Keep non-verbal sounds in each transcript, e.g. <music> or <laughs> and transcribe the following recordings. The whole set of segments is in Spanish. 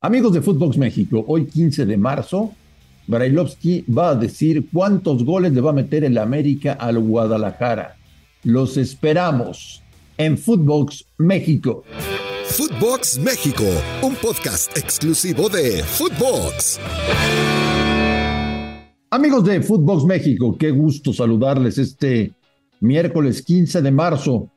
Amigos de Footbox México, hoy 15 de marzo, Brailovsky va a decir cuántos goles le va a meter el América al Guadalajara. Los esperamos en Footbox México. Footbox México, un podcast exclusivo de Footbox. Amigos de Footbox México, qué gusto saludarles este miércoles 15 de marzo.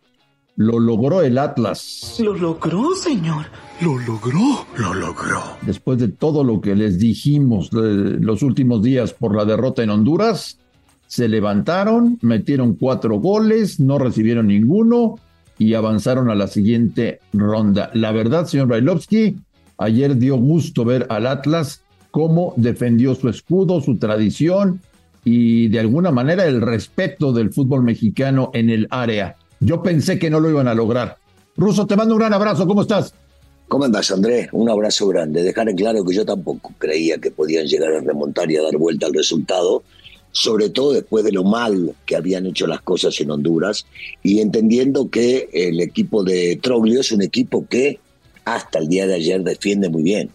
Lo logró el Atlas. Lo logró, señor. Lo logró, lo logró. Después de todo lo que les dijimos los últimos días por la derrota en Honduras, se levantaron, metieron cuatro goles, no recibieron ninguno y avanzaron a la siguiente ronda. La verdad, señor Brailovsky, ayer dio gusto ver al Atlas cómo defendió su escudo, su tradición y de alguna manera el respeto del fútbol mexicano en el área. Yo pensé que no lo iban a lograr. Ruso, te mando un gran abrazo, ¿cómo estás? ¿Cómo andás, Andrés? Un abrazo grande. Dejar en claro que yo tampoco creía que podían llegar a remontar y a dar vuelta al resultado, sobre todo después de lo mal que habían hecho las cosas en Honduras y entendiendo que el equipo de Troglio es un equipo que hasta el día de ayer defiende muy bien.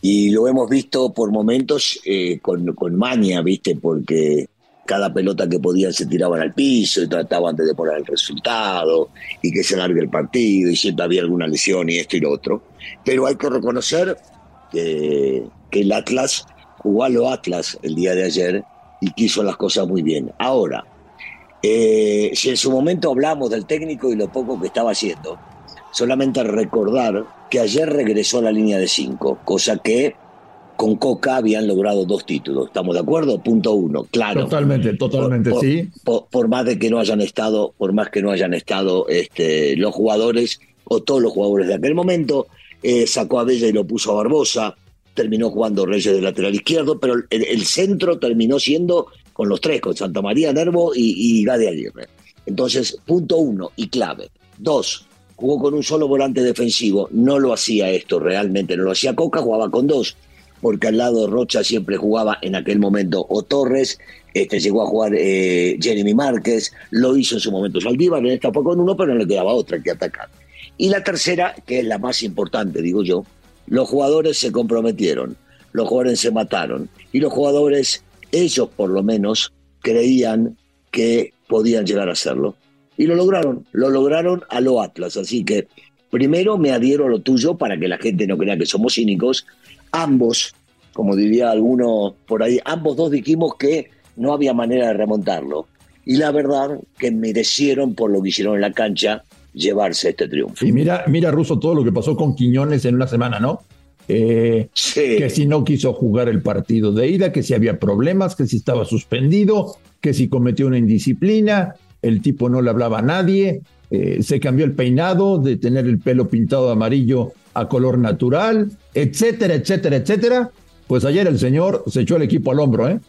Y lo hemos visto por momentos eh, con, con maña, ¿viste? Porque cada pelota que podían se tiraban al piso y trataban de demorar el resultado y que se alargue el partido y siempre había alguna lesión y esto y lo otro. Pero hay que reconocer que, el Atlas jugó a lo Atlas el día de ayer y quiso las cosas muy bien. Ahora, eh, si en su momento hablamos del técnico y lo poco que estaba haciendo, solamente recordar que ayer regresó a la línea de cinco, cosa que con Coca habían logrado dos títulos. ¿Estamos de acuerdo? Punto uno, claro. Totalmente, totalmente, sí. Por, más de que no hayan estado, por más que no hayan estado este, los jugadores o todos los jugadores de aquel momento, eh, sacó a Bella y lo puso a Barbosa, terminó jugando Reyes de lateral izquierdo, pero el, centro terminó siendo con los tres, con Santa María, Nervo y, y Gade Aguirre. Entonces, punto uno y clave. Dos, jugó con un solo volante defensivo, no lo hacía esto realmente, no lo hacía Coca, jugaba con dos porque al lado de Rocha siempre jugaba en aquel momento o Torres, este, llegó a jugar eh, Jeremy Márquez, lo hizo en su momento Saldívar, en esta con uno, pero no le quedaba otra que atacar. Y la tercera, que es la más importante, digo yo, los jugadores se comprometieron, los jugadores se mataron y los jugadores, ellos por lo menos, creían que podían llegar a hacerlo. Y lo lograron, lo lograron a lo Atlas. Así que primero me adhiero a lo tuyo para que la gente no crea que somos cínicos ambos, como diría alguno por ahí, ambos dos dijimos que no había manera de remontarlo. Y la verdad que merecieron por lo que hicieron en la cancha llevarse este triunfo. Y mira, mira, Russo, todo lo que pasó con Quiñones en una semana, ¿no? Eh, que si no quiso jugar el partido de ida, que si había problemas, que si estaba suspendido, que si cometió una indisciplina, el tipo no le hablaba a nadie, eh, se cambió el peinado de tener el pelo pintado de amarillo a color natural, etcétera, etcétera, etcétera. Pues ayer el señor se echó el equipo al hombro, ¿eh?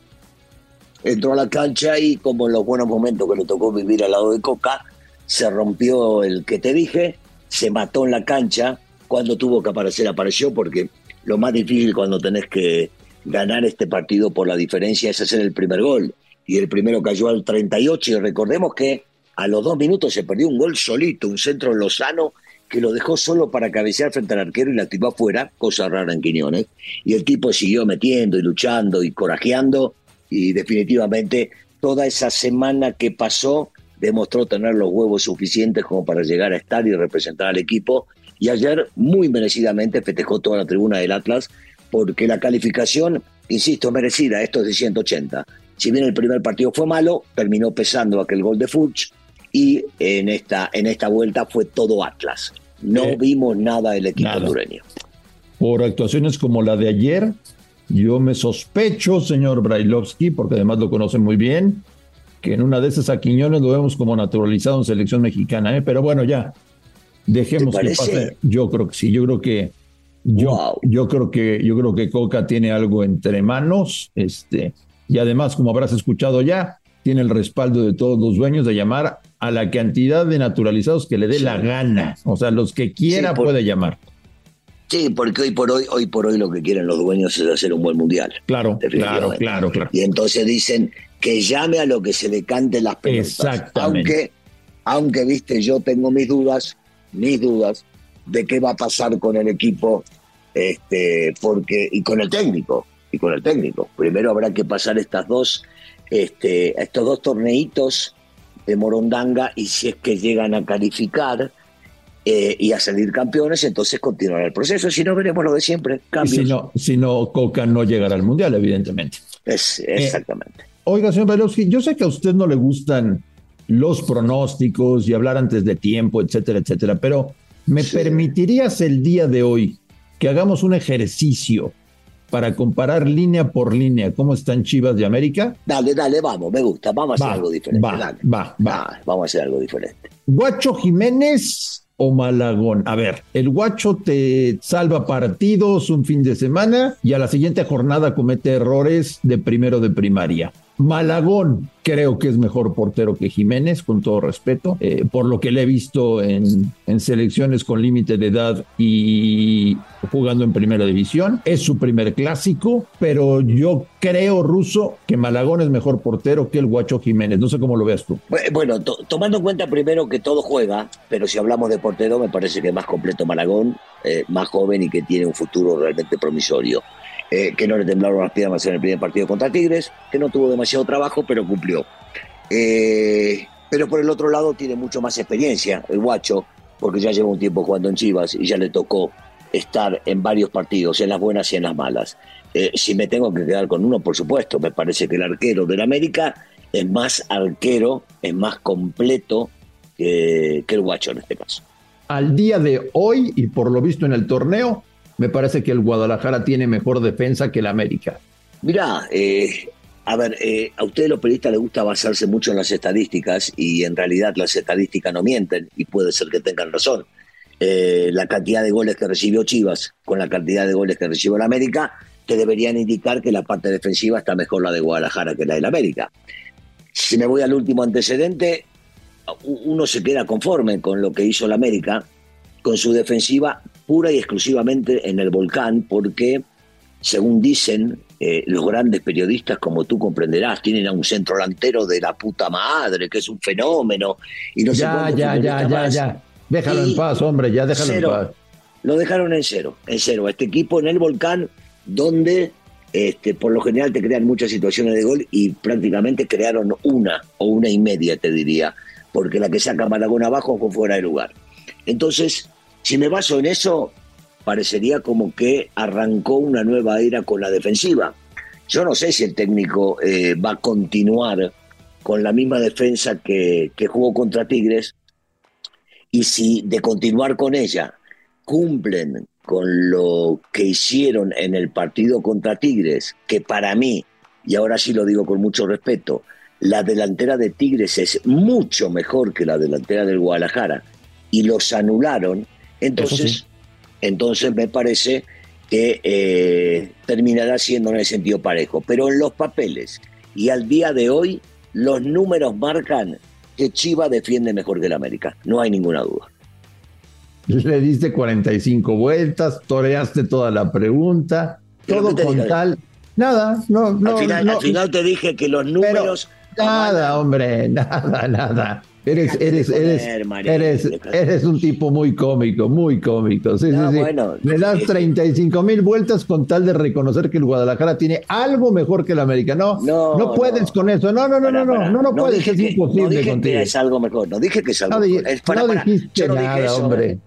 Entró a la cancha y como en los buenos momentos que le tocó vivir al lado de Coca, se rompió el que te dije, se mató en la cancha, cuando tuvo que aparecer apareció, porque lo más difícil cuando tenés que ganar este partido por la diferencia es hacer el primer gol. Y el primero cayó al 38 y recordemos que a los dos minutos se perdió un gol solito, un centro lozano que lo dejó solo para cabecear frente al arquero y la tiró afuera, cosa rara en Quiñones. Y el tipo siguió metiendo y luchando y corajeando y definitivamente toda esa semana que pasó demostró tener los huevos suficientes como para llegar a estar y representar al equipo. Y ayer muy merecidamente festejó toda la tribuna del Atlas porque la calificación, insisto, merecida, esto es de 180. Si bien el primer partido fue malo, terminó pesando aquel gol de Fuchs y en esta, en esta vuelta fue todo Atlas. No eh, vimos nada del equipo hondureño. Por actuaciones como la de ayer, yo me sospecho, señor Brailovsky, porque además lo conocen muy bien, que en una de esas a Quiñones lo vemos como naturalizado en selección mexicana, ¿eh? pero bueno, ya, dejemos que pase. Yo creo que sí, yo creo que yo, yo creo que yo creo que Coca tiene algo entre manos, este, y además, como habrás escuchado ya, tiene el respaldo de todos los dueños de llamar a la cantidad de naturalizados que le dé la gana. O sea, los que quiera puede llamar. Sí, porque hoy por hoy, hoy por hoy lo que quieren los dueños es hacer un buen mundial. Claro, claro, claro, claro. Y entonces dicen que llame a lo que se le cante las pelotas. Exactamente. Aunque, aunque, viste, yo tengo mis dudas, mis dudas de qué va a pasar con el equipo Este, porque, y con el técnico, y con el técnico. Primero habrá que pasar estas dos, este, estos dos torneitos de Morondanga y si es que llegan a calificar eh, y a salir campeones, entonces continuará el proceso. Si no, veremos lo de siempre. Si no, si no, Coca no llegará al Mundial, evidentemente. Es, exactamente. oiga, señor Bailovsky, yo sé que a usted no le gustan los pronósticos y hablar antes de tiempo, etcétera, etcétera, pero ¿me permitirías el día de hoy que hagamos un ejercicio para comparar línea por línea cómo están Chivas de América? Dale, dale, vamos, me gusta, vamos a hacer algo diferente. Va, va, va. vamos a hacer algo diferente. Guacho Jiménez o Malagón. A ver, el guacho te salva partidos un fin de semana y a la siguiente jornada comete errores de primero de primaria. Malagón creo que es mejor portero que Jiménez, con todo respeto, eh, por lo que le he visto en, en selecciones con límite de edad y jugando en primera división. Es su primer clásico, pero yo creo, Ruso, que Malagón es mejor portero que el Guacho Jiménez. No sé cómo lo veas tú. Bueno, tomando en cuenta primero que todo juega, pero si hablamos de portero, me parece que más completo Malagón, eh, más joven y que tiene un futuro realmente promisorio. Eh, que no le temblaron las piernas en el primer partido contra Tigres, que no tuvo demasiado trabajo, pero cumplió. Eh, pero por el otro lado tiene mucho más experiencia el guacho, porque ya lleva un tiempo jugando en Chivas y ya le tocó estar en varios partidos, en las buenas y en las malas. Eh, si me tengo que quedar con uno, por supuesto, me parece que el arquero del América es más arquero, es más completo que el guacho en este caso. Al día de hoy, y por lo visto en el torneo, me parece que el Guadalajara tiene mejor defensa que el América. Mirá, eh, a ver, eh, a ustedes los periodistas les gusta basarse mucho en las estadísticas y en realidad las estadísticas no mienten y puede ser que tengan razón. Eh, la cantidad de goles que recibió Chivas con la cantidad de goles que recibió el América te deberían indicar que la parte defensiva está mejor la de Guadalajara que la del América. Si me voy al último antecedente, uno se queda conforme con lo que hizo el América, con su defensiva pura y exclusivamente en el volcán, porque, según dicen eh, los grandes periodistas, como tú comprenderás, tienen a un centro delantero de la puta madre, que es un fenómeno. Y no ya, ya, ya, ya, ya. Déjalo en paz, hombre, ya déjalo en paz. Lo dejaron en cero, en cero. Este equipo en el volcán, donde este, por lo general te crean muchas situaciones de gol y prácticamente crearon una o una y media, te diría, porque la que saca Malagón abajo fue fuera de lugar. Entonces, si me baso en eso, parecería como que arrancó una nueva era con la defensiva. Yo no sé si el técnico eh, va a continuar con la misma defensa que, que jugó contra Tigres y si de continuar con ella cumplen con lo que hicieron en el partido contra Tigres, que para mí, y ahora sí lo digo con mucho respeto, la delantera de Tigres es mucho mejor que la delantera del Guadalajara, y los anularon, entonces, entonces me parece que eh, terminará siendo en el sentido parejo. Pero en los papeles y al día de hoy, los números marcan que Chiva defiende mejor que el América. No hay ninguna duda. Le diste 45 vueltas, toreaste toda la pregunta, todo con tal. Nada, no, no. Al final, te dije que los números. nada, hombre, <laughs> nada, nada. Eres, eres, eres, eres, eres, un tipo muy cómico, muy cómico. Sí, sí, sí. Me das 35 mil vueltas con tal de reconocer que el Guadalajara tiene algo mejor que el América. No, no, puedes con eso. No, no, no, no, no, no, no, puedes. Es imposible no dije contigo. Que es algo mejor. No dije que es algo mejor. no dijiste nada, hombre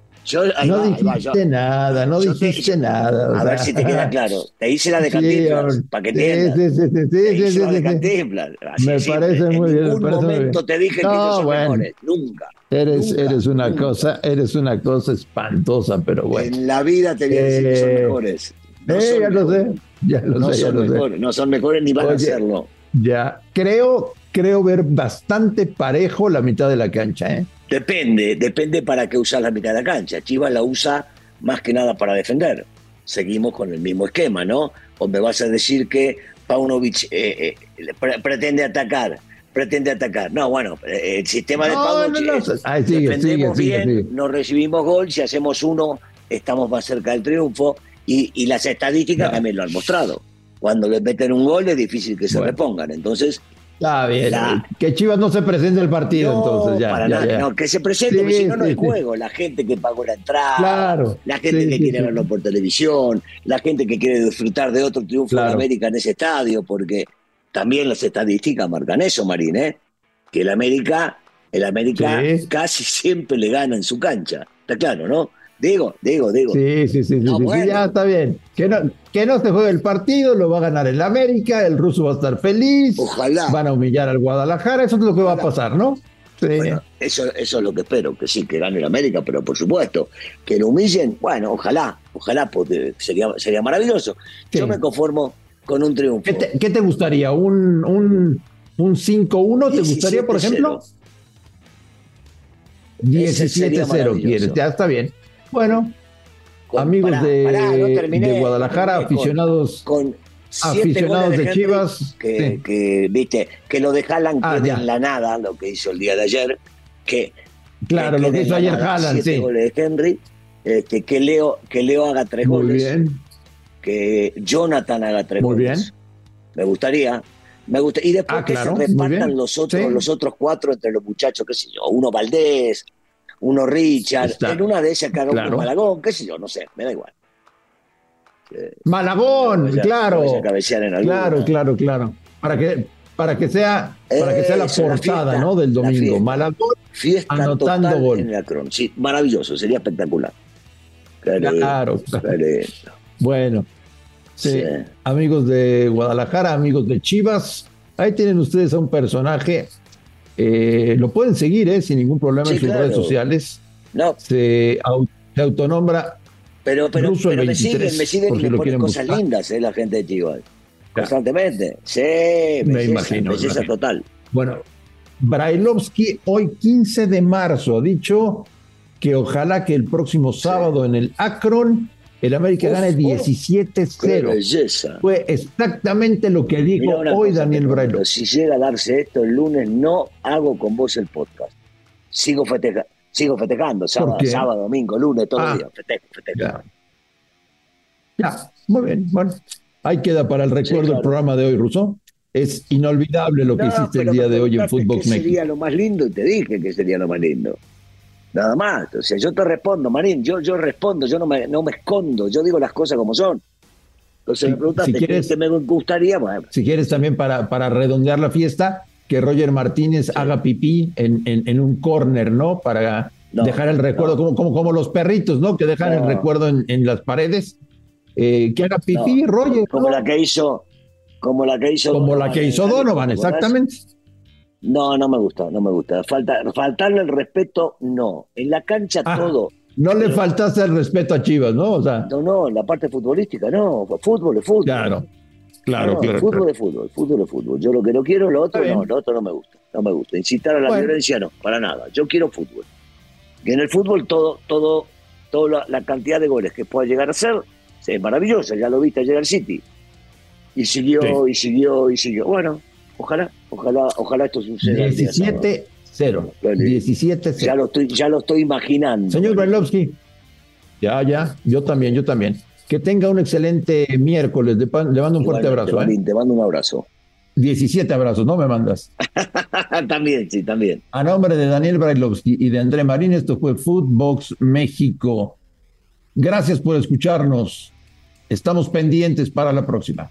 no dijiste nada, no dijiste nada. a ver si te queda claro. Te hice la de Cantinflas, para que entiendas. Sí, sí, sí, sí, sí, sí, Me parece muy bien. En ningún momento te dije que ellos son mejores, nunca. Eres, eres una cosa, eres una cosa espantosa, pero bueno. En la vida te voy a decir que son eh, mejores. No eh, ya lo sé, ya lo no sé, son mejores, No son mejores ni van a serlo. Ya, creo, creo ver bastante parejo la mitad de la cancha, ¿eh? Depende, depende para qué usar la mitad de la cancha. Chivas la usa más que nada para defender. Seguimos con el mismo esquema, ¿no? O me vas a decir que Paunovic eh, eh, pretende atacar, pretende atacar. No, bueno, eh, el sistema de Paunovic no, no, defendemos bien, no recibimos gol, si hacemos uno estamos más cerca del triunfo y, las estadísticas también lo han mostrado. Cuando le meten un gol es difícil que se repongan. Entonces, Está bien. Que Chivas no se presente el partido, entonces ya. Para nada, No, que se presente, porque si no, no hay juego. La gente que pagó la entrada, la gente que quiere verlo por televisión, la gente que quiere disfrutar de otro triunfo de América en ese estadio, porque también las estadísticas marcan eso, Marín, ¿eh? Que el América, el América casi siempre le gana en su cancha. Está claro, ¿no? Digo, digo, digo. Sí, sí, sí, sí, ya está bien. Que no, que no se juegue el partido, lo va a ganar el América, el ruso va a estar feliz. Ojalá. Van a humillar al Guadalajara, eso es lo que va a pasar, ¿no? Sí. eso, eso es lo que espero, que sí, que gane el América, pero por supuesto, que lo humillen, bueno, ojalá, ojalá, porque sería, sería maravilloso. Yo me conformo con un triunfo. ¿Qué te, gustaría? ¿Un, un, un 5-1 te gustaría, por ejemplo? 17-0 quieres, ya está bien. Bueno, amigos de, Guadalajara, aficionados, con aficionados de, Chivas. Que, viste, que lo de Haaland ah, en la nada, lo que hizo el día de ayer. Que, claro, lo que hizo ayer Haaland, sí. goles de Henry, este, que, Leo, que Leo haga tres Muy goles. Bien. Que Jonathan haga tres Muy goles. bien. Me gustaría. Me gusta. Y después ah, que se repartan los otros, los otros cuatro entre los muchachos, qué sé yo, uno Valdés, uno Richard, en una de esas que haga un Malagón, qué sé yo, no sé, me da igual. Malagón, claro. claro, claro, claro. Para que, para que sea, para que sea la portada, ¿no? Del domingo. Malagón fiesta anotando gol. En Sí, maravilloso, sería espectacular. Claro, Bueno, sí. amigos de Guadalajara, amigos de Chivas, ahí tienen ustedes a un personaje eh, lo pueden seguir eh, sin ningún problema en sus redes sociales. No. Se, autonombra. Pero, pero, pero me siguen, me siguen y me ponen cosas lindas eh, la gente de Chivas. Constantemente. Sí, me imagino. Belleza total. Bueno, Brailovsky hoy 15 de marzo ha dicho que ojalá que el próximo sábado en el Akron el América gane 17-0. Fue exactamente lo que dijo hoy Daniel Brailo. Si llega a darse esto el lunes, no hago con vos el podcast. Sigo, sigo festejando, sábado, domingo, lunes, todo el ah. día. Festejo, festejo. Ya. muy bien. Bueno, ahí queda para el recuerdo el programa de hoy, Russo. Es inolvidable lo que hiciste el día de hoy en Fútbol México. Sería lo más lindo y te dije que sería lo más lindo. Nada más. O sea, yo te respondo, Marín, yo, yo respondo, yo no me, no me escondo, yo digo las cosas como son. Entonces me preguntaste si quieres, me gustaría. Si quieres también para, para redondear la fiesta, que Roger Martínez haga pipí en, en, un corner, ¿no? Para dejar el recuerdo, como, como, como los perritos, ¿no? Que dejan el recuerdo en, en las paredes. Eh, que haga pipí, Roger. Como la que hizo. Como la que hizo. Como la que hizo Donovan, exactamente. No, no me gusta, no me gusta. Falta, faltarle el respeto, no. En la cancha ah, todo. No le faltaste el respeto a Chivas, ¿no? O sea, no, no, en la parte futbolística, no. Fútbol es fútbol. Claro, claro, claro. Fútbol es fútbol, fútbol es fútbol. Yo lo que no quiero, lo otro no, lo otro no me gusta. No me gusta. Incitar a la violencia, no, para nada. Yo quiero fútbol. Y en el fútbol todo, todo, toda la, cantidad de goles que pueda llegar a ser es maravillosa. Ya lo viste ayer al City. Y siguió, y siguió, y siguió. Bueno, Ojalá, ojalá, ojalá esto suceda. 17 0. 17 Ya lo estoy, ya lo estoy imaginando. Señor Brailovsky, ya, ya, yo también, yo también. Que tenga un excelente miércoles. Le mando un fuerte abrazo. ¿eh? Te mando un abrazo. 17 abrazos, ¿no me mandas? <laughs> también, sí, también. A nombre de Daniel Brailovsky y de André Marín, esto fue Footbox México. Gracias por escucharnos. Estamos pendientes para la próxima.